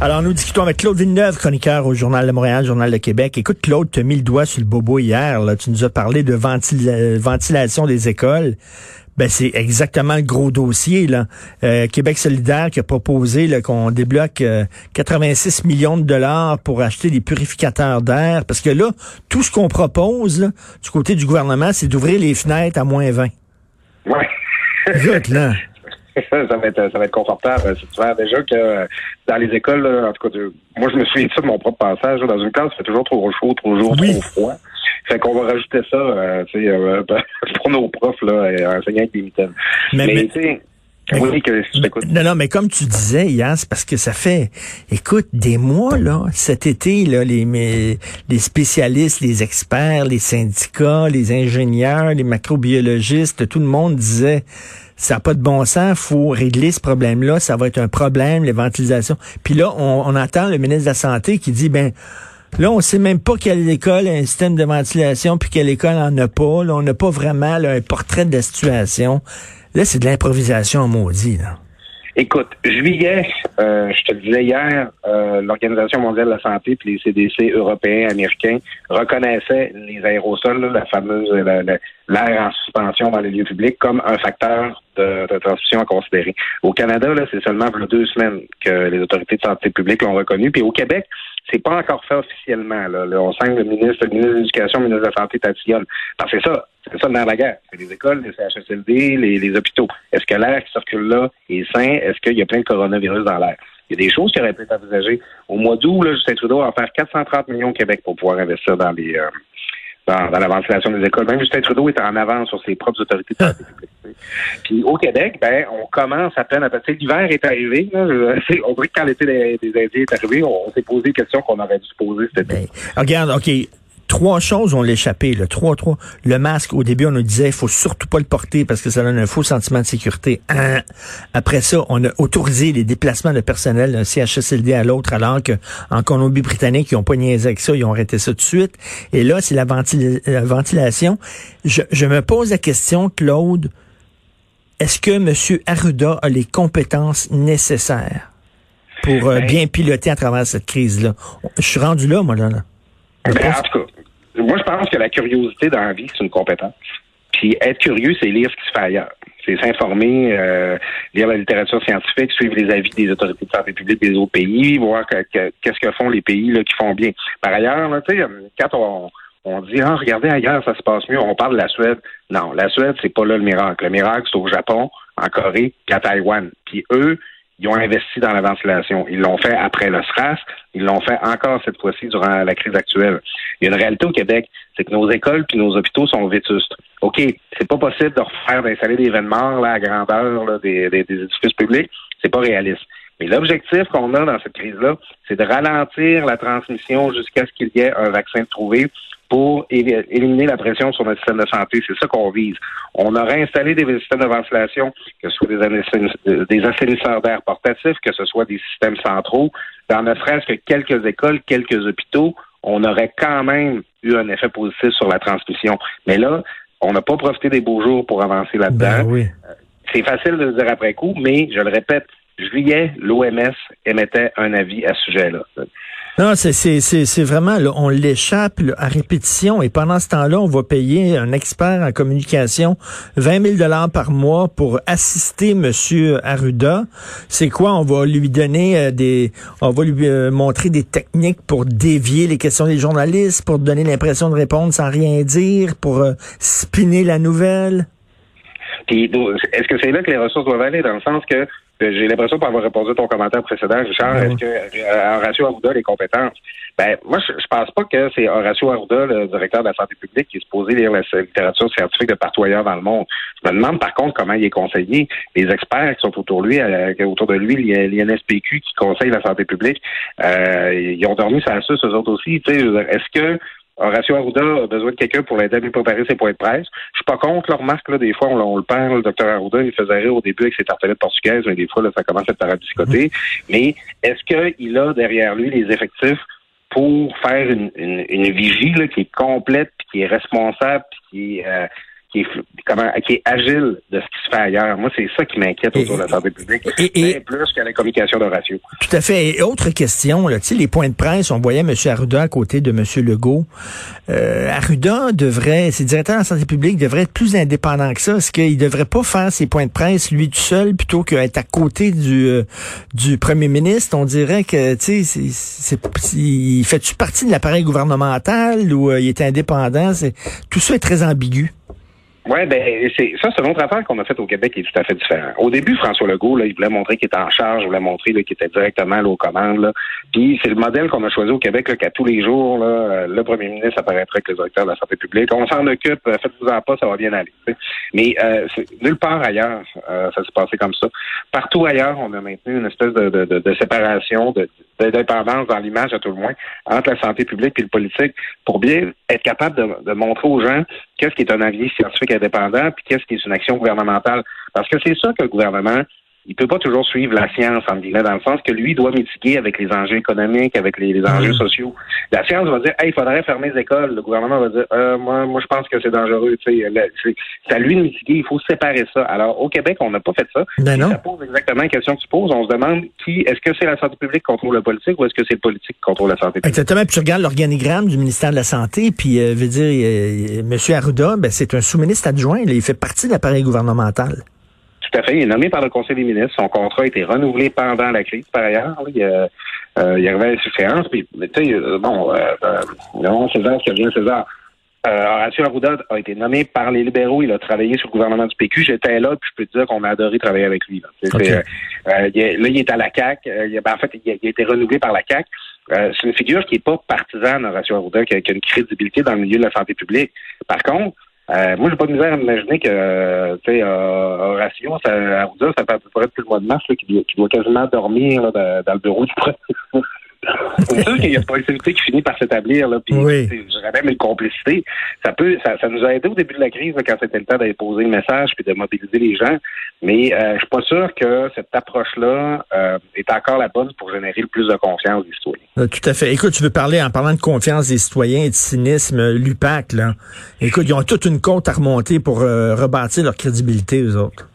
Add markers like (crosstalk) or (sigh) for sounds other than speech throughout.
Alors, nous discutons avec Claude Villeneuve, chroniqueur au Journal de Montréal, Journal de Québec. Écoute, Claude, tu as mis le doigt sur le bobo hier. Là. Tu nous as parlé de ventila- ventilation des écoles. Ben, c'est exactement le gros dossier. Là. Euh, Québec solidaire qui a proposé qu'on débloque euh, 86 millions de dollars pour acheter des purificateurs d'air. Parce que là, tout ce qu'on propose là, du côté du gouvernement, c'est d'ouvrir les fenêtres à moins 20. Ouais. Écoute, là. (laughs) ça va être ça va être confortable. C'est souvent déjà que euh, dans les écoles, en tout cas, moi je me souviens de ça de mon propre passage. dans une classe, il fait toujours trop chaud, trop jour, Oui. trop froid. Fait qu'on va rajouter ça, euh, euh, (laughs) pour nos profs là, et enseignants avec des mitaines. Mais- Mais, Mais- oui, que je Mais- t'écoute. non, non, mais comme tu disais hier, c'est parce que ça fait, écoute, des mois, là, cet été, là, les, les spécialistes, les experts, les syndicats, les ingénieurs, les macrobiologistes, tout le monde disait, ça n'a pas de bon sens, faut régler ce problème-là, ça va être un problème, les ventilations. Puis là, on, on entend le ministre de la Santé qui dit, ben, Là, on sait même pas quelle école a un système de ventilation, puis quelle école en a pas. Là, on n'a pas vraiment là, un portrait de la situation. Là, c'est de l'improvisation maudit. Là. Écoute, juillet, euh, je te disais hier, euh, l'Organisation mondiale de la santé puis les CDC européens, américains reconnaissaient les aérosols, la fameuse la- la- l'air en suspension dans les lieux publics, comme un facteur de, de transmission à considérer. Au Canada, c'est seulement pour deux semaines que les autorités de santé publique l'ont reconnu. Puis au Québec, c'est pas encore fait officiellement. Là. Là, on sent que le ministre, le ministre de l'Éducation, le ministre de la Santé tatillonne. Parce que c'est ça, c'est ça de la guerre. C'est les écoles, les CHSLD, les, les hôpitaux. Est-ce que l'air qui circule là est sain? Est-ce qu'il y a plein de coronavirus dans l'air? Il y a des choses qui auraient pu être envisagées. Au mois d'août, Justin Trudeau va en faire 430 millions au Québec pour pouvoir investir dans les euh, dans, dans la ventilation des écoles. Même Justin Trudeau est en avance sur ses propres autorités de. (laughs) Puis au Québec, ben, on commence à peine à passer. L'hiver est arrivé. Là, Je- on dirait que quand l'été des, des Indiens est arrivé, on, on s'est posé des questions qu'on aurait dû se poser cet été. Ben, regarde, OK. Trois choses ont l'échappé. Trois, trois. Le masque, au début, on nous disait, il faut surtout pas le porter parce que ça donne un faux sentiment de sécurité. Un. Après ça, on a autorisé les déplacements de personnel d'un CHSLD à l'autre, alors que en Colombie-Britannique, ils n'ont pas niaisé avec ça, ils ont arrêté ça tout de suite. Et là, c'est la, ventila- la ventilation. Je, je me pose la question, Claude, est-ce que M. Arruda a les compétences nécessaires pour euh, Ben- bien piloter à travers cette crise-là? Je suis rendu là, moi, là. là. Ben, en tout cas, moi, je pense que la curiosité dans la vie, c'est une compétence. Puis être curieux, c'est lire ce qui se fait ailleurs. C'est s'informer, euh, lire la littérature scientifique, suivre les avis des autorités de santé publique des autres pays, voir que- que- qu'est-ce que font les pays là, qui font bien. Par ailleurs, là, quand on, on dit ah regardez ailleurs ça se passe mieux, on parle de la Suède. Non, la Suède c'est pas là le miracle. Le miracle c'est au Japon, en Corée, puis à Taïwan. Puis eux, ils ont investi dans la ventilation. Ils l'ont fait après le SRAS. Ils l'ont fait encore cette fois-ci durant la crise actuelle. Il y a une réalité au Québec, c'est que nos écoles puis nos hôpitaux sont vétustes. OK, c'est pas possible de refaire d'installer des événements là, à grandeur là, des, des, des édifices publics. C'est pas réaliste. Mais l'objectif qu'on a dans cette crise-là, c'est de ralentir la transmission jusqu'à ce qu'il y ait un vaccin trouvé pour éli- éliminer la pression sur notre système de santé. C'est ça qu'on vise. On aurait installé des systèmes de ventilation, que ce soit des, des assainisseurs d'air portatifs, que ce soit des systèmes centraux, dans ne serait-ce que quelques écoles, quelques hôpitaux, on aurait quand même eu un effet positif sur la transmission. Mais là, on n'a pas profité des beaux jours pour avancer là-dedans. Ben oui. C'est facile de le dire après coup, mais je le répète, juillet, l'OMS émettait un avis à ce sujet-là. Non, c'est c'est c'est c'est vraiment là, on l'échappe là, à répétition et pendant ce temps-là, on va payer un expert en communication 20 000 dollars par mois pour assister Monsieur Arruda. C'est quoi? On va lui donner euh, des, on va lui euh, montrer des techniques pour dévier les questions des journalistes, pour donner l'impression de répondre sans rien dire, pour euh, spinner la nouvelle. Est-ce que c'est là que les ressources doivent aller, dans le sens que j'ai l'impression, pour avoir répondu à ton commentaire précédent, Richard, Ah est-ce que euh, Horacio Arruda les compétences? Ben, moi, je, je pense pas que c'est Horacio Arruda, le directeur de la santé publique, qui est supposé lire la littérature scientifique de partout ailleurs dans le monde. Je me demande, par contre, comment il est conseillé. Les experts qui sont autour de lui, euh, autour de lui, l'INSPQ qui conseille la santé publique, euh, ils ont dormi sur la suce, eux autres aussi. Est-ce que Horacio Arruda a besoin de quelqu'un pour l'aider à mieux préparer ses points de presse. Je suis pas contre leur remarque, là, des fois, on, on le perd, le docteur Arruda, il faisait rire au début avec ses tartelettes portugaises, mais des fois, là, ça commence à être parabiscoté. Mais est-ce qu'il a derrière lui les effectifs pour faire une, une, une vigie là, qui est complète, puis qui est responsable, puis qui est, euh, qui est comment qui est agile de ce qui se fait ailleurs. Moi, c'est ça qui m'inquiète autour de la santé publique. Et, plus que la communication de ratio. Tout à fait. Et autre question, là, tu sais, les points de presse, on voyait M. Arruda à côté de M. Legault. Euh, Arruda devrait, ses directeurs de la santé publique devrait être plus indépendant que ça. Est-ce qu'il devrait pas faire ses points de presse lui tout seul plutôt qu'être à côté du euh, du premier ministre? On dirait que, tu sais, il fait-tu partie de l'appareil gouvernemental ou euh, il est indépendant? Tout ça est très ambigu. Oui, ben c'est ça, c'est une autre affaire qu'on a faite au Québec qui est tout à fait différent. Au début, François Legault, là, il voulait montrer qu'il était en charge, il voulait montrer qu'il était directement là, aux commandes. Là. Puis c'est le modèle qu'on a choisi au Québec, qu'à tous les jours, là, euh, le premier ministre apparaîtrait avec le directeur de la santé publique. On s'en occupe, euh, faites-vous-en pas, ça va bien aller. Mais euh, nulle part ailleurs, euh, ça s'est passé comme ça. Partout ailleurs, on a maintenu une espèce de, de, de, de séparation, d'indépendance dans l'image à tout le moins, entre la santé publique et le politique, pour bien être capable de, de montrer aux gens qu'est-ce qui est un avis scientifique indépendant, puis qu'est-ce qui est une action gouvernementale? Parce que c'est ça que le gouvernement il peut pas toujours suivre la science, en guillemets, dans le sens que lui doit mitiguer avec les enjeux économiques, avec les, enjeux mm. sociaux. La science va dire, hey, il faudrait fermer les écoles. Le gouvernement va dire, euh, moi, moi, je pense que c'est dangereux. C'est à lui de mitiguer. Il faut séparer ça. Alors, au Québec, on n'a pas fait ça. Ben non. Ça pose exactement la question que tu poses. On se demande qui, est-ce que c'est la santé publique qui contrôle la politique ou est-ce que c'est le politique qui contrôle la santé publique? Exactement. Puis tu regardes l'organigramme du ministère de la Santé, puis, euh, veut dire, euh, M. Arruda, ben, c'est un sous-ministre adjoint. il fait partie de l'appareil gouvernemental. Tout à fait. Il est nommé par le Conseil des ministres. Son contrat a été renouvelé pendant la crise, par ailleurs. Il, euh, il arrivait à l'insuffisance. Puis, tu sais, euh, bon, euh, euh, non, César, ce que César. Euh, Horacio Arruda a été nommé par les libéraux. Il a travaillé sur le gouvernement du PQ. J'étais là, puis je peux te dire qu'on a adoré travailler avec lui. Là, euh, il est, là il est à la CAC. Il, ben, en fait, il a, été renouvelé par la CAC. c'est une figure qui n'est pas partisane, Horacio Arruda, qui a, qui a, une crédibilité dans le milieu de la santé publique. Par contre, euh, moi, j'ai pas de misère à imaginer que, euh, tu sais, euh, ça, Arruda, ça fait à depuis le mois de mars, qu'il doit, doit, quasiment dormir là, dans, le bureau du (laughs) premier c'est sûr qu'il y a une possibilité qui finit par s'établir, là, puis oui. j'aurais même une complicité. Ça peut, ça, ça, nous a aidé au début de la crise, là, quand c'était le temps d'aller poser le message puis de mobiliser les gens. Mais euh, je suis pas sûr que cette approche-là euh, est encore la bonne pour générer le plus de confiance des citoyens. Euh, tout à fait. Écoute, tu veux parler, en parlant de confiance des citoyens et de cynisme, l'UPAC, là. Écoute, ils ont toute une compte à remonter pour rebâtir leur crédibilité, eux autres.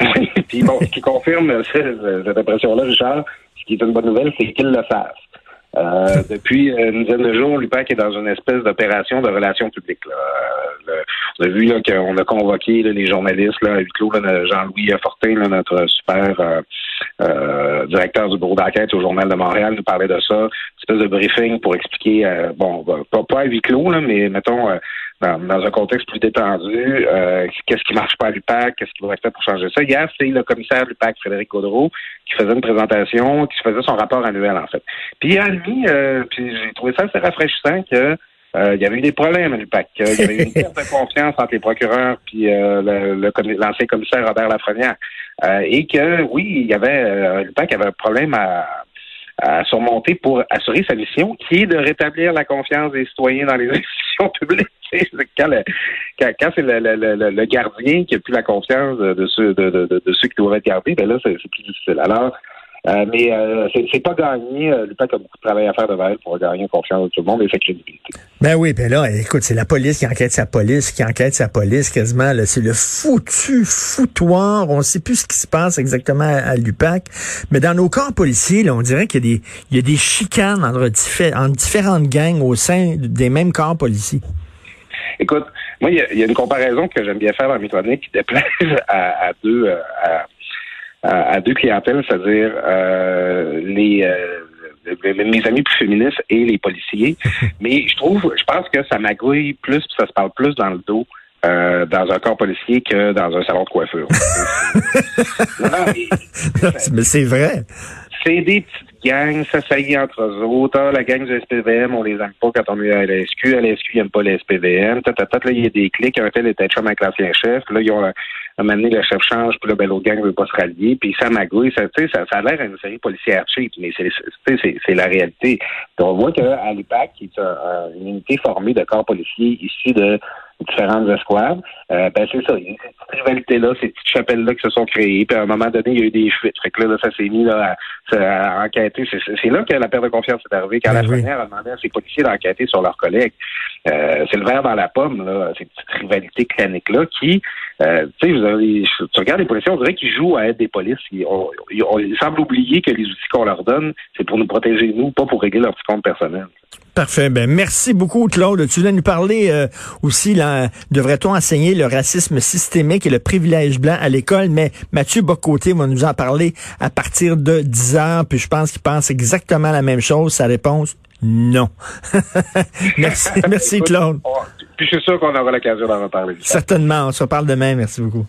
(laughs) Oui, puis bon, ce qui confirme cette impression-là, Richard, ce qui est une bonne nouvelle, c'est qu'ils le savent. Euh, (laughs) depuis une dizaine de jours, l'UPAC est dans une espèce d'opération de relations publiques. Là. Euh, on a vu là, qu'on a convoqué les journalistes là, à huis clos, Jean-Louis Fortin, notre super euh, euh, directeur du bureau d'enquête au Journal de Montréal, nous parlait de ça. Une espèce de briefing pour expliquer, bon, pas, pas à huis clos, là, mais mettons dans, un contexte plus détendu, euh, qu'est-ce qui marche pas à l'UPAC, qu'est-ce qui doit être fait pour changer ça. Hier, c'est le commissaire de l'UPAC, Frédéric Gaudreau, qui faisait une présentation, qui faisait son rapport annuel, en fait. Puis a admis, euh, puis j'ai trouvé ça assez rafraîchissant que euh, il y avait eu des problèmes à l'UPAC. Il y avait eu une perte de confiance entre les procureurs puis le, l'ancien commissaire Robert Lafrenière. et que, oui, il y avait l'UPAC avait un problème à, à surmonter pour assurer sa mission, qui est de rétablir la confiance des citoyens dans les (laughs) institutions publiques. (laughs) quand, c'est le, gardien qui a plus la confiance de ceux, qui doivent être gardés, ben là, c'est plus difficile. Alors, euh, mais euh, c'est pas gagné. Euh, L'UPAC a beaucoup de travail à faire devant elle pour gagner confiance de tout le monde et sa crédibilité. Ben oui, ben là, écoute, c'est la police qui enquête sa police, qui enquête sa police quasiment. C'est le foutu foutoir. On sait plus ce qui se passe exactement à, l'UPAC. Mais dans nos corps policiers, on dirait qu'il y a des, il y a des chicanes entre, entre différentes gangs au sein des mêmes corps policiers. Écoute, moi, il y, a une comparaison que j'aime bien faire dans mes chroniques qui déplaise (laughs) à, à deux euh, à, à, deux clientèles, c'est-à-dire euh, les euh, mes amis plus féministes et les policiers. (laughs) Mais je trouve, je pense que ça magouille plus, ça se parle plus dans le dos euh, dans un corps policier que dans un salon de coiffure. (laughs) mais c'est vrai. C'est des petites gangs, ça s'aillit entre eux autres. Ah, la gang du SPVM, on les aime pas quand on est à la SQ. À la SQ, ils n'aiment pas les SPVM. Tata, là, il y a des clics. Un tel était chum avec l'ancien chef. Là, ils ont un moment le chef change, puis là, ben, l'autre gang veut pas se rallier. Puis ça magouille. Ça, ça, ça a l'air une série policière cheap, mais c'est la réalité. on voit qu'à l'UPAC, qui est une unité formée de corps policiers ici de différentes escouades, euh, ben c'est ça. Il y a cette rivalité-là, ces petites chapelles-là qui se sont créées. Puis à un moment donné, il y a eu des fuites. Fait que là, ça s'est mis là, à, enquêter. C'est là que la perte de confiance est arrivée. Quand ben la première a demandé à ses policiers d'enquêter sur leurs collègues. Euh, c'est le verre dans la pomme, là, ces petites rivalités claniques-là qui, euh, tu sais, tu regardes les policiers, on dirait qu'ils jouent à être des polices. Ils, semblent oublier que les outils qu'on leur donne, c'est pour nous protéger, nous, pas pour régler leur petit compte personnel. Parfait. Ben, merci beaucoup, Claude. Tu voulais nous parler euh, aussi, là, devrait-on enseigner le racisme systémique et le privilège blanc à l'école? Mais Mathieu Bocoté va nous en parler à partir de 10 heures, puis je pense qu'il pense exactement la même chose. Sa réponse, non. (laughs) merci, (laughs) merci Claude. Puis je suis sûr qu'on aura l'occasion d'en reparler. Certainement. On se reparle demain. Merci beaucoup.